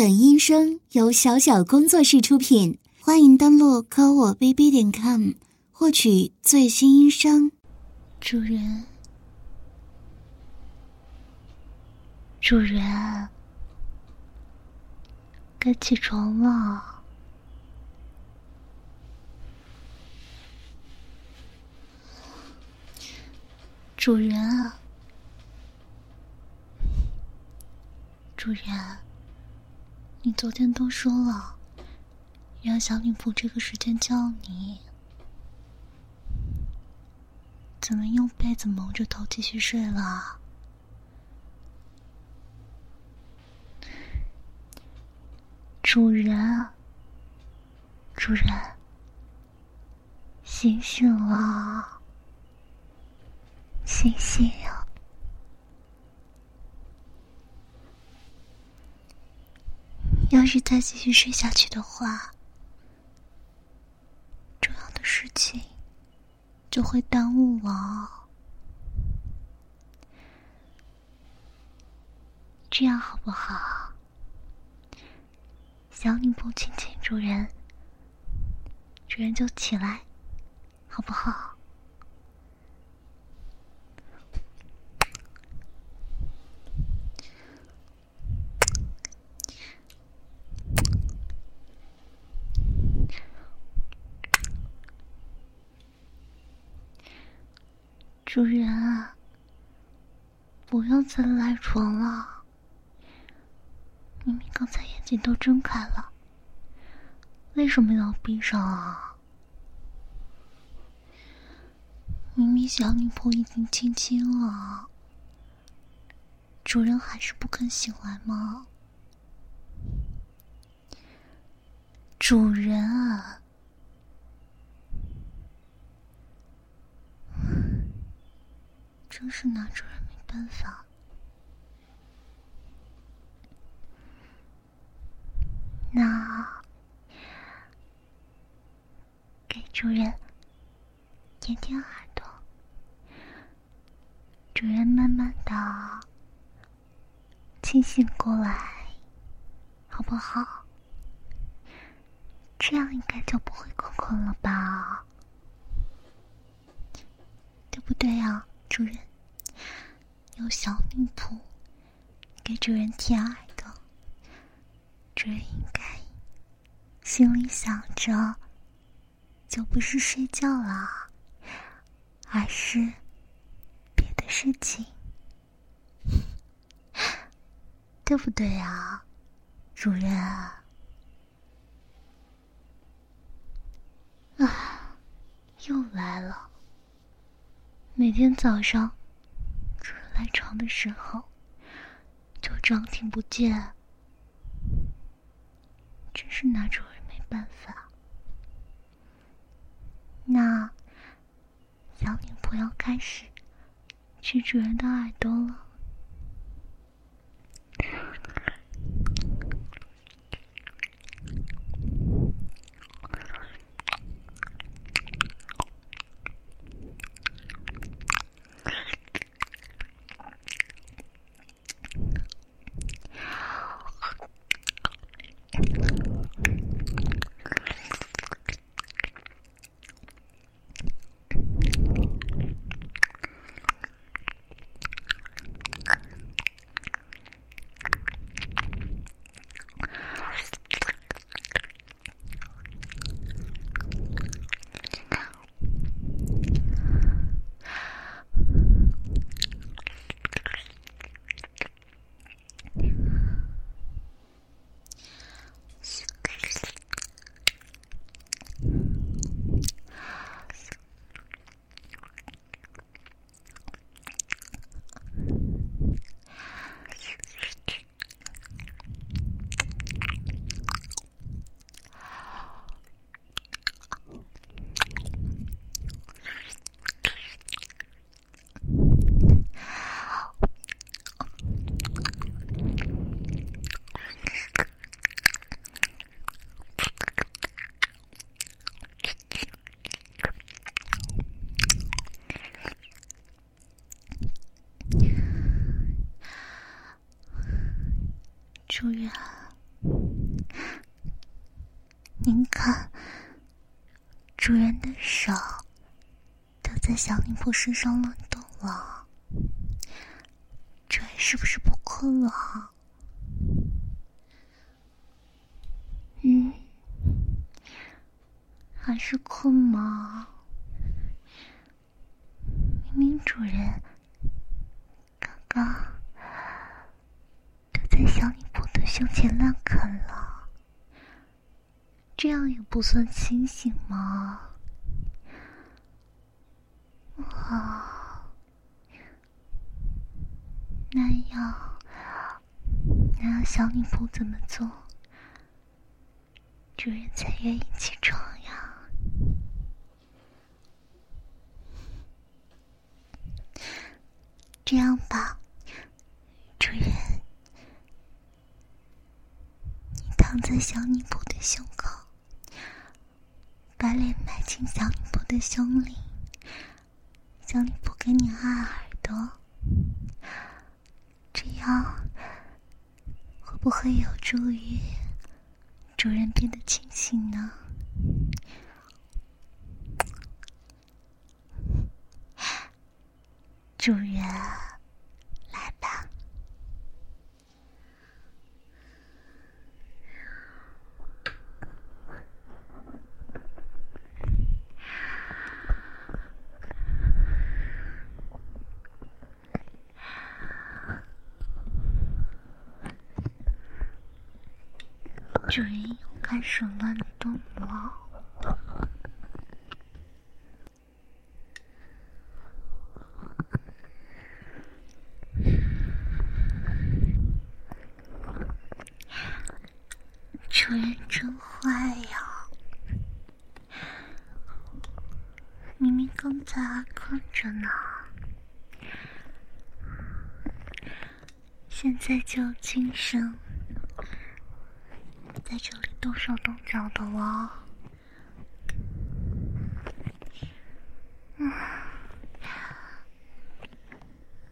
本音声由小小工作室出品，欢迎登录科我 bb 点 com 获取最新音声。主人，主人，该起床了。主人，主人。你昨天都说了，让小女仆这个时间叫你，怎么用被子蒙着头继续睡了？主人，主人，醒醒了，醒醒呀！要是再继续睡下去的话，重要的事情就会耽误了。这样好不好？小女仆亲亲主人，主人就起来，好不好？主人，刚才赖床了。明明刚才眼睛都睁开了，为什么要闭上啊？明明小女仆已经亲亲了，主人还是不肯醒来吗？主人。真是拿主人办法。那给主人舔舔耳朵，主人慢慢的清醒过来，好不好？这样应该就不会困困了吧？对不对呀，主人？有小女仆给主人舔耳朵，主人应该心里想着，就不是睡觉了，而是别的事情，对不对啊，主人？啊，又来了，每天早上。赖床的时候，就装听不见，真是拿主人没办法。那小女仆要开始吃主人的耳朵了。主人，您看，主人的手都在小女仆身上乱动了，主人是不是不困了？清醒吗？啊，那要那要小女仆怎么做？主人才愿意起床呀。这样吧，主人，你躺在小女仆的胸口，把脸埋进小女仆的胸里，小女仆给你按耳朵，这样会不会有助于？主人变得清醒呢，主人，来吧。主人又开始乱动了，主人真坏呀！明明刚才还困着呢，现在就精神。在这里动手动脚的了，嗯，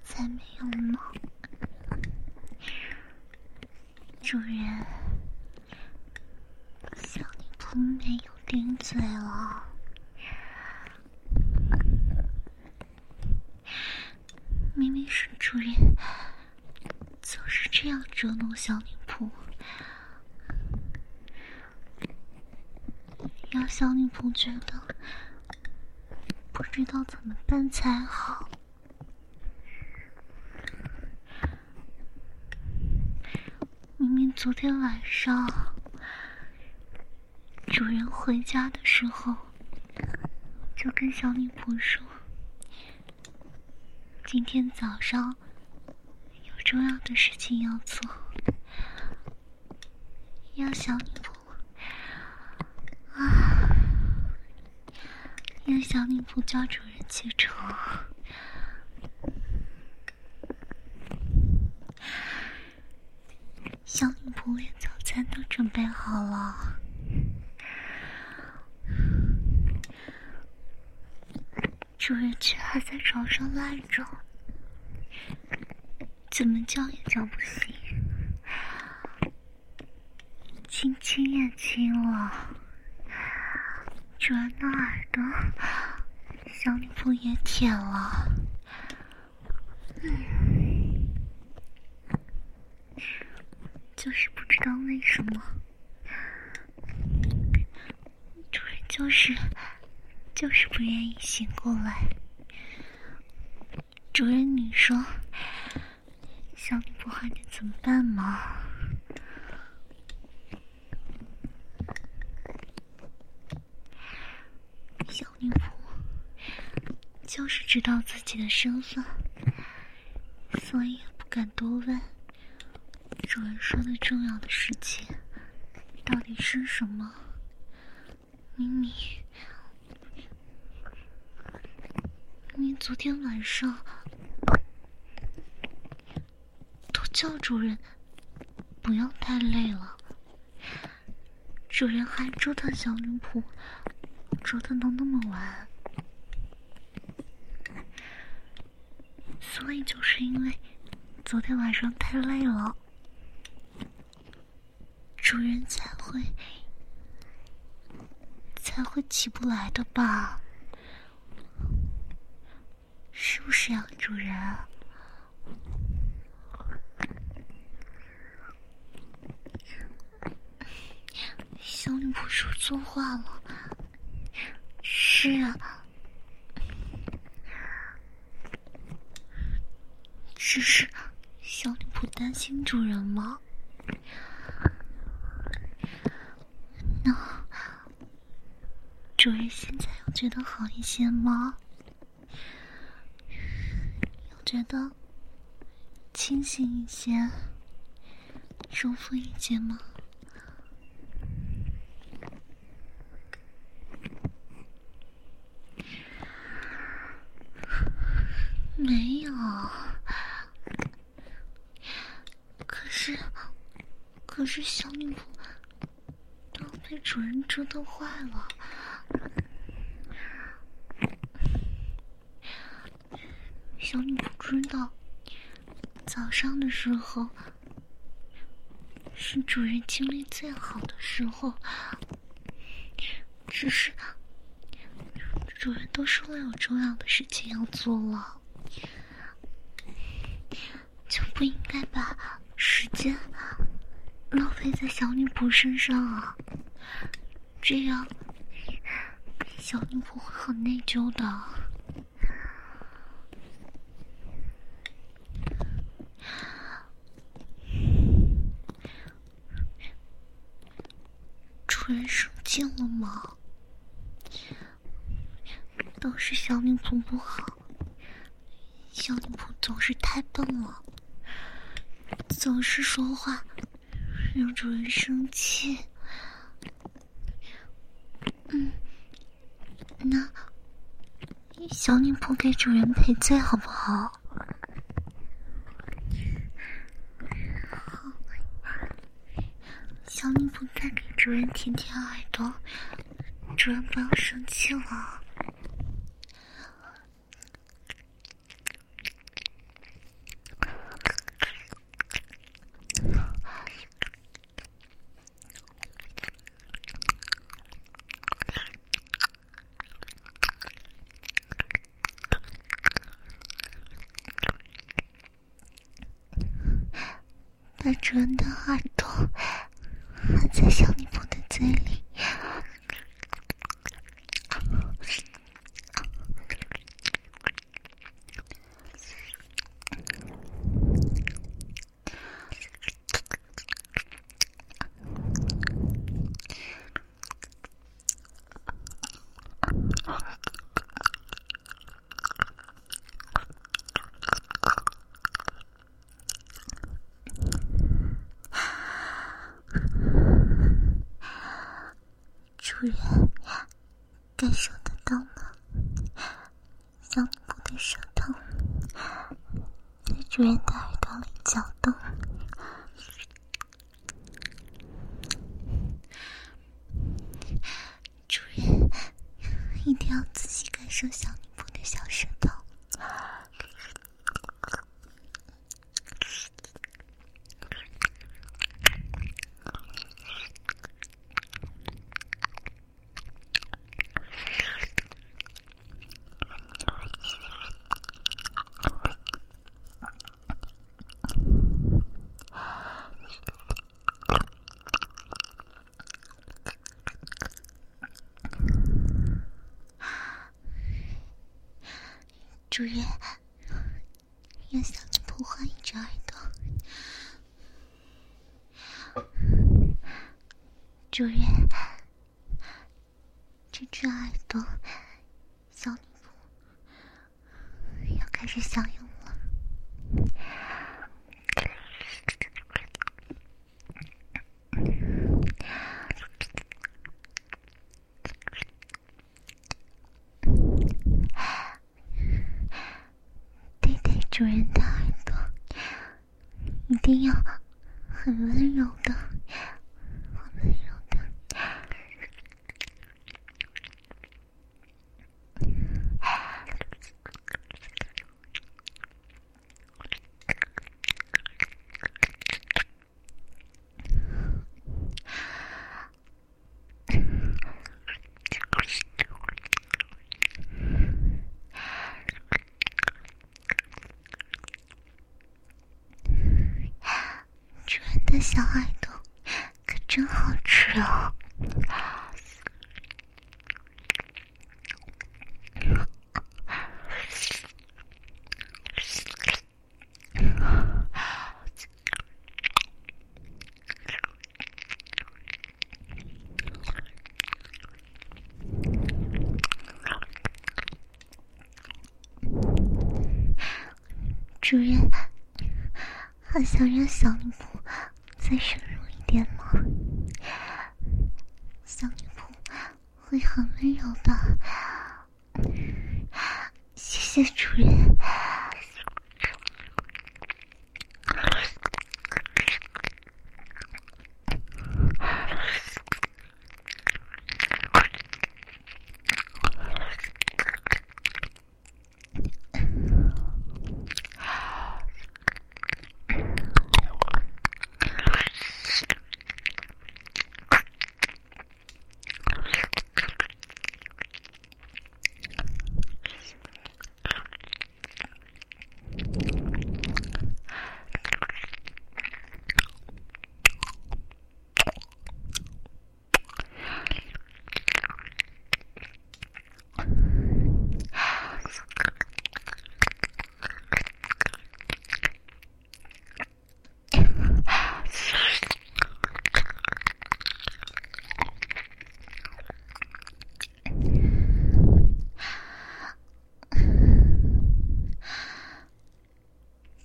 才没有呢，主人，小女仆没有顶嘴了，明明是主人，总是这样捉弄小女仆。让小女仆觉得不知道怎么办才好。明明昨天晚上主人回家的时候，就跟小女仆说，今天早上有重要的事情要做，要小女仆。啊！让小女仆叫主人起床。小女仆连早餐都准备好了，主人却还在床上赖着，怎么叫也叫不醒，亲亲也亲了。主人的耳朵，小女仆也舔了。嗯，就是不知道为什么，主人就是就是不愿意醒过来。主人，你说，小女仆还能怎么办吗？小女仆就是知道自己的身份，所以也不敢多问。主人说的重要的事情到底是什么？明明，明明昨天晚上都叫主人不要太累了，主人还折腾小女仆。说的都那么晚，所以就是因为昨天晚上太累了，主人才会才会起不来的吧？是不是呀，主人？小女仆说错话了。是啊，只是小女仆担心主人吗？那主人现在有觉得好一些吗？有觉得清醒一些、舒服一些吗？没有，可是，可是小女仆都被主人折腾坏了。小女仆知道，早上的时候是主人精力最好的时候，只是主人都说了有重要的事情要做了。就不应该把时间浪费在小女仆身上啊！这样小女仆会很内疚的。主人生气了吗？都是小女仆不好，小女仆总是太笨了。总是说话让主人生气，嗯，那小女仆给主人赔罪好不好？小女仆再给主人舔舔耳朵，主人不要生气了。主人的耳朵含在小女仆的嘴里。主人感受得到吗？小女仆的舌头在主人的耳朵里搅动，主人一定要仔细感受小女仆的小舌头。主人，让小女仆换一只耳朵。主人，这只耳朵，小女仆要开始享用了。对待主人的耳朵，一定要很温柔的，很温柔的。小耳朵可真好吃啊！主人，还想让小女仆再深入一点吗？小女仆会很温柔的，谢谢主人。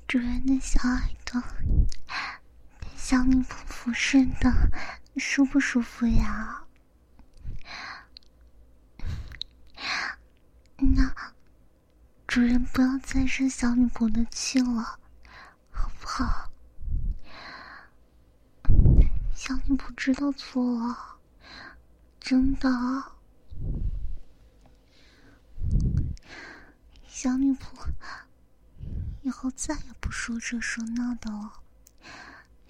主人的小耳朵，被小女真的舒不舒服呀？那主人不要再生小女仆的气了，好不好？小女仆知道错了，真的。小女仆。以后再也不说这说那的了。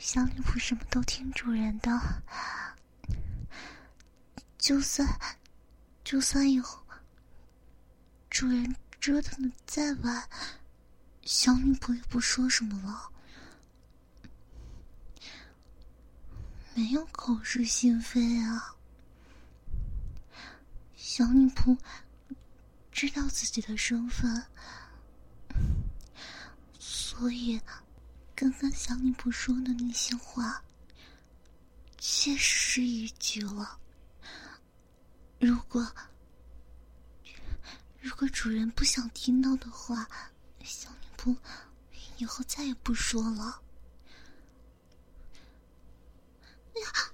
小女仆什么都听主人的，就算就算以后主人折腾的再晚，小女仆也不说什么了。没有口是心非啊。小女仆知道自己的身份。所以，刚刚小女仆说的那些话，确实逾矩了。如果如果主人不想听到的话，小女仆以后再也不说了。呀，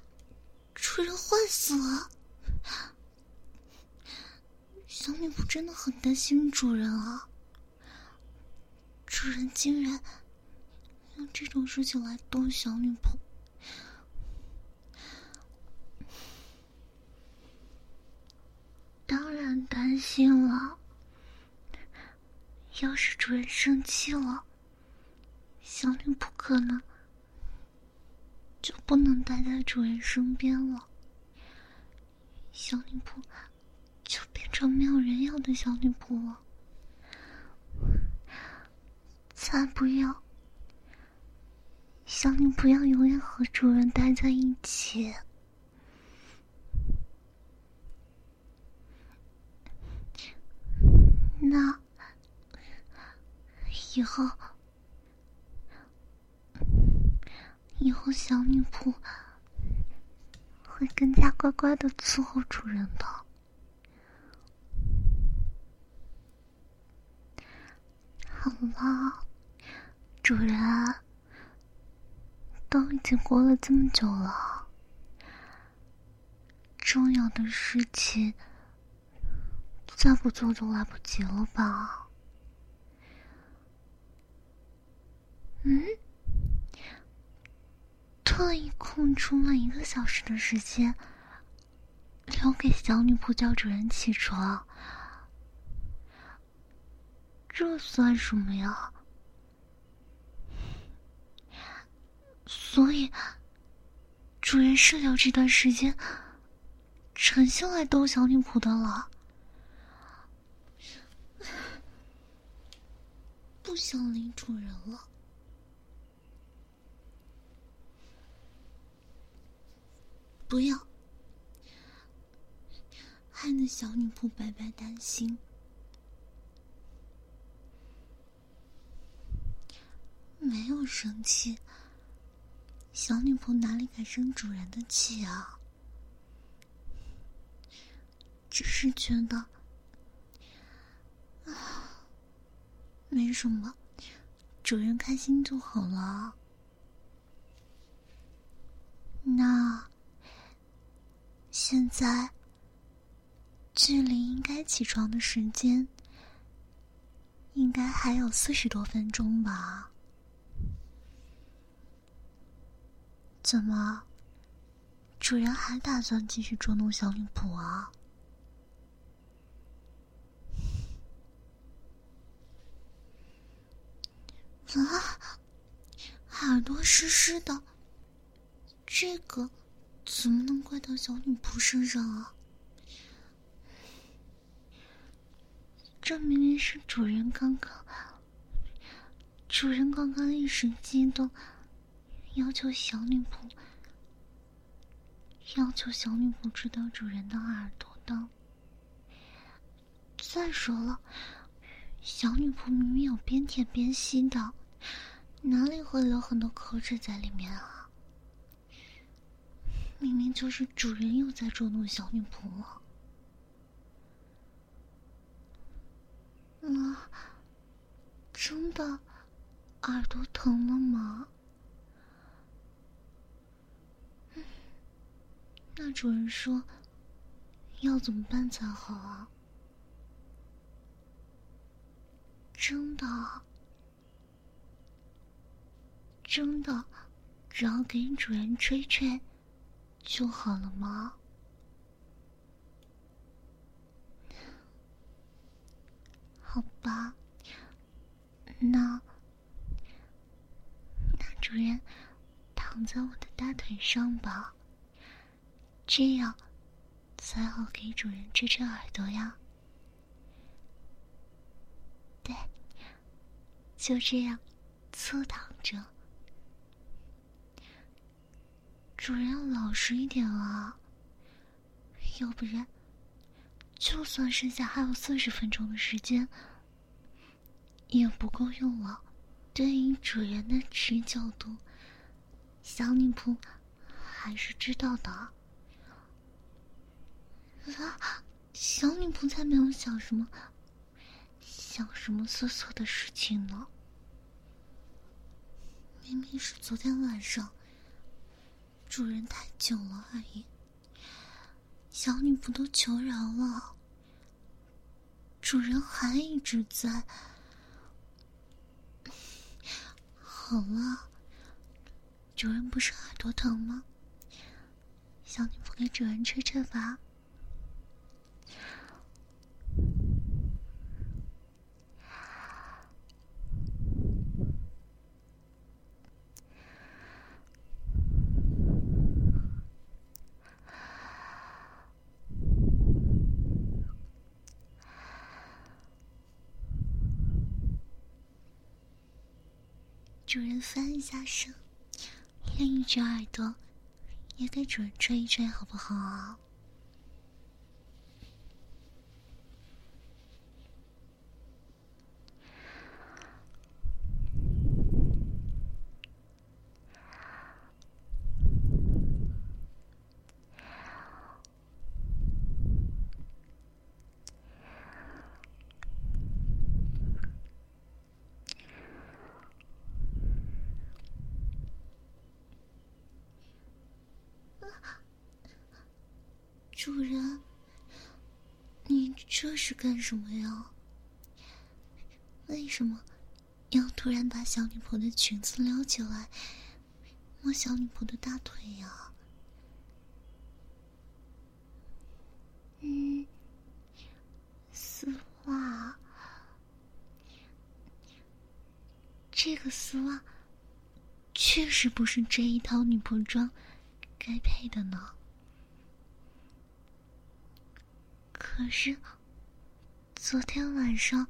主人坏死了！小女仆真的很担心主人啊。主人竟然用这种事情来逗小女仆，当然担心了。要是主人生气了，小女仆可能就不能待在主人身边了，小女仆就变成没有人要的小女仆了。才不要！小女不要永远和主人待在一起。那以后，以后小女仆会更加乖乖的伺候主人的。好了。主人，都已经过了这么久了，重要的事情再不做就来不及了吧？嗯，特意空出了一个小时的时间，留给小女仆叫主人起床，这算什么呀？所以，主人是聊这段时间，诚心来逗小女仆的了。不想理主人了。不要，害得小女仆白白担心。没有生气，小女仆哪里敢生主人的气啊？只是觉得啊，没什么，主人开心就好了。那现在距离应该起床的时间，应该还有四十多分钟吧？怎么，主人还打算继续捉弄小女仆啊？啊，耳朵湿湿的。这个怎么能怪到小女仆身上啊？这明明是主人刚刚，主人刚刚一时激动，要求小女仆，要求小女仆知道主人的耳朵的。再说了，小女仆明明有边舔边吸的，哪里会留很多口水在里面啊？明明就是主人又在捉弄小女仆了。啊，真的耳朵疼了吗？那主人说要怎么办才好啊？真的，真的，只要给主人吹吹。就好了吗？好吧，那那主人躺在我的大腿上吧，这样才好给主人遮遮耳朵呀。对，就这样侧躺着。主人要老实一点啊，要不然，就算剩下还有四十分钟的时间，也不够用了。对于主人的持久度，小女仆还是知道的。啊，小女仆才没有想什么，想什么色色的事情呢。明明是昨天晚上。主人太久了而已，小女仆都求饶了，主人还一直在。好了，主人不是耳朵疼吗？小女仆给主人吹吹吧。主人翻一下身，另一只耳朵也给主人吹一吹，好不好？主人，你这是干什么呀？为什么要突然把小女仆的裙子撩起来，摸小女仆的大腿呀？嗯，丝袜，这个丝袜确实不是这一套女仆装该配的呢。可是，昨天晚上，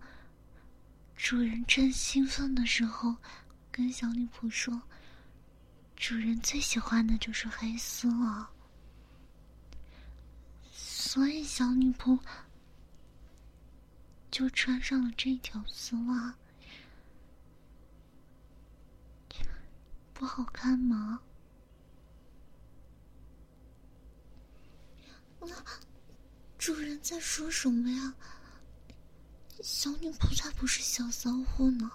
主人正兴奋的时候，跟小女仆说，主人最喜欢的就是黑丝了。所以小女仆就穿上了这条丝袜，不好看吗？主人在说什么呀？小女仆才不是小骚货呢，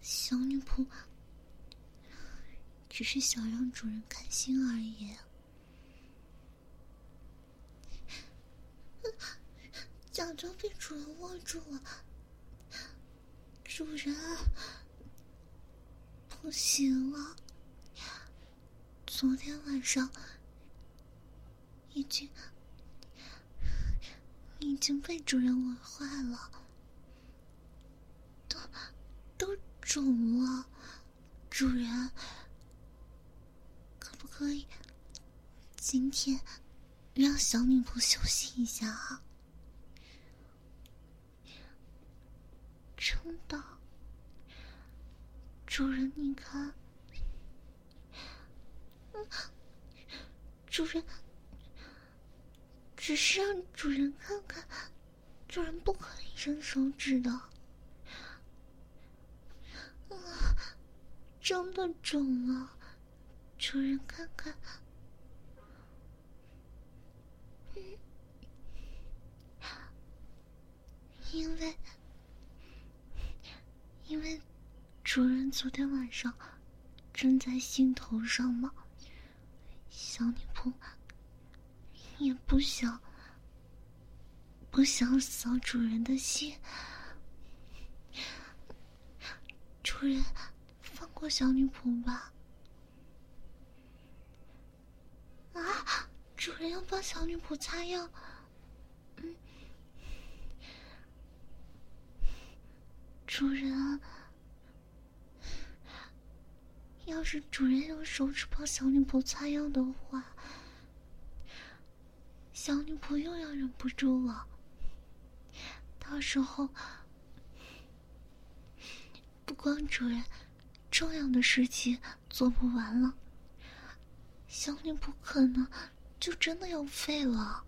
小女仆只是想让主人开心而已。假装被主人握住了，主人不行了，昨天晚上已经已经被主人玩坏了，都都肿了，主人可不可以今天让小女仆休息一下啊？真的，主人，你看，主人，只是让主人看看，主人不可以伸手指的。啊，真的肿了，主人看看，因为。因为主人昨天晚上正在兴头上嘛，小女仆也不想不想扫主人的心。主人，放过小女仆吧！啊，主人要帮小女仆擦药。主人，要是主人用手指帮小女仆擦药的话，小女仆又要忍不住了。到时候，不光主人，重要的事情做不完了，小女仆可能就真的要废了。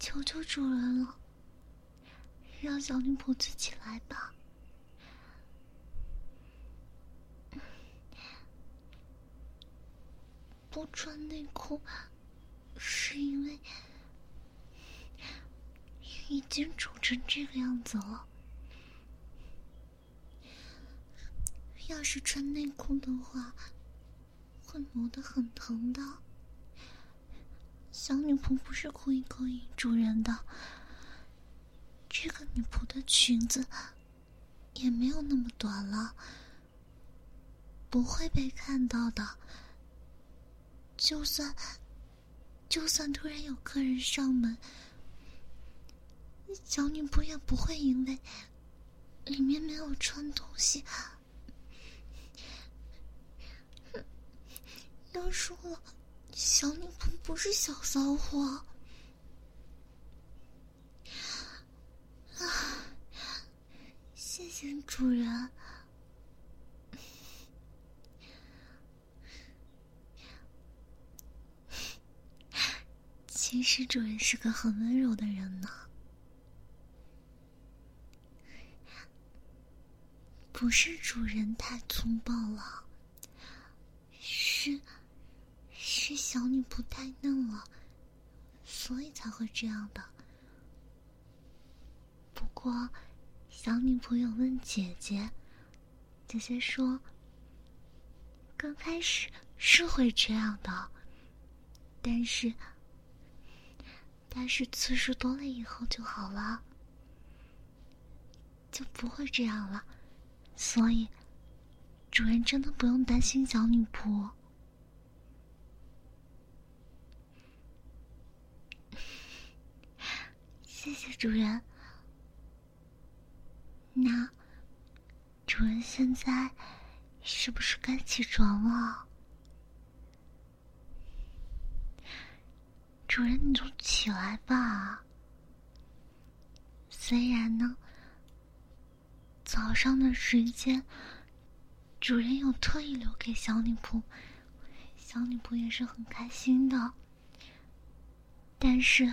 求求主人了！让小女仆自己来吧。不穿内裤，是因为已经肿成这个样子了。要是穿内裤的话，会磨得很疼的。小女仆不是故意勾引主人的。这个女仆的裙子也没有那么短了，不会被看到的。就算就算突然有客人上门，小女仆也不会因为里面没有穿东西。要说了，小女仆不是小骚货。啊！谢谢主人。其实主人是个很温柔的人呢，不是主人太粗暴了，是是小女仆太嫩了，所以才会这样的。不过，小女朋友问姐姐，姐姐说，刚开始是会这样的，但是，但是次数多了以后就好了，就不会这样了。所以，主人真的不用担心小女仆。谢谢主人。那主人现在是不是该起床了？主人，你就起来吧。虽然呢，早上的时间主人有特意留给小女仆，小女仆也是很开心的。但是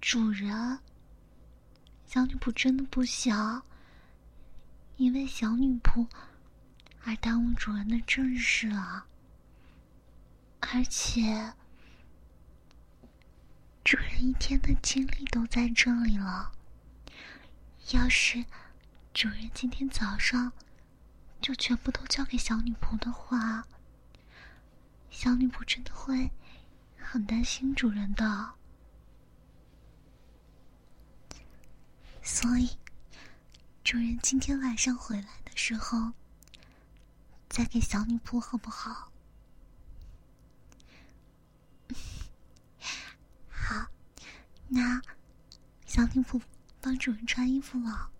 主人，小女仆真的不想因为小女仆而耽误主人的正事了！而且，主人一天的精力都在这里了。要是主人今天早上就全部都交给小女仆的话，小女仆真的会很担心主人的。所以，主人今天晚上回来的时候，再给小女仆好不好？好，那小女仆帮主人穿衣服了。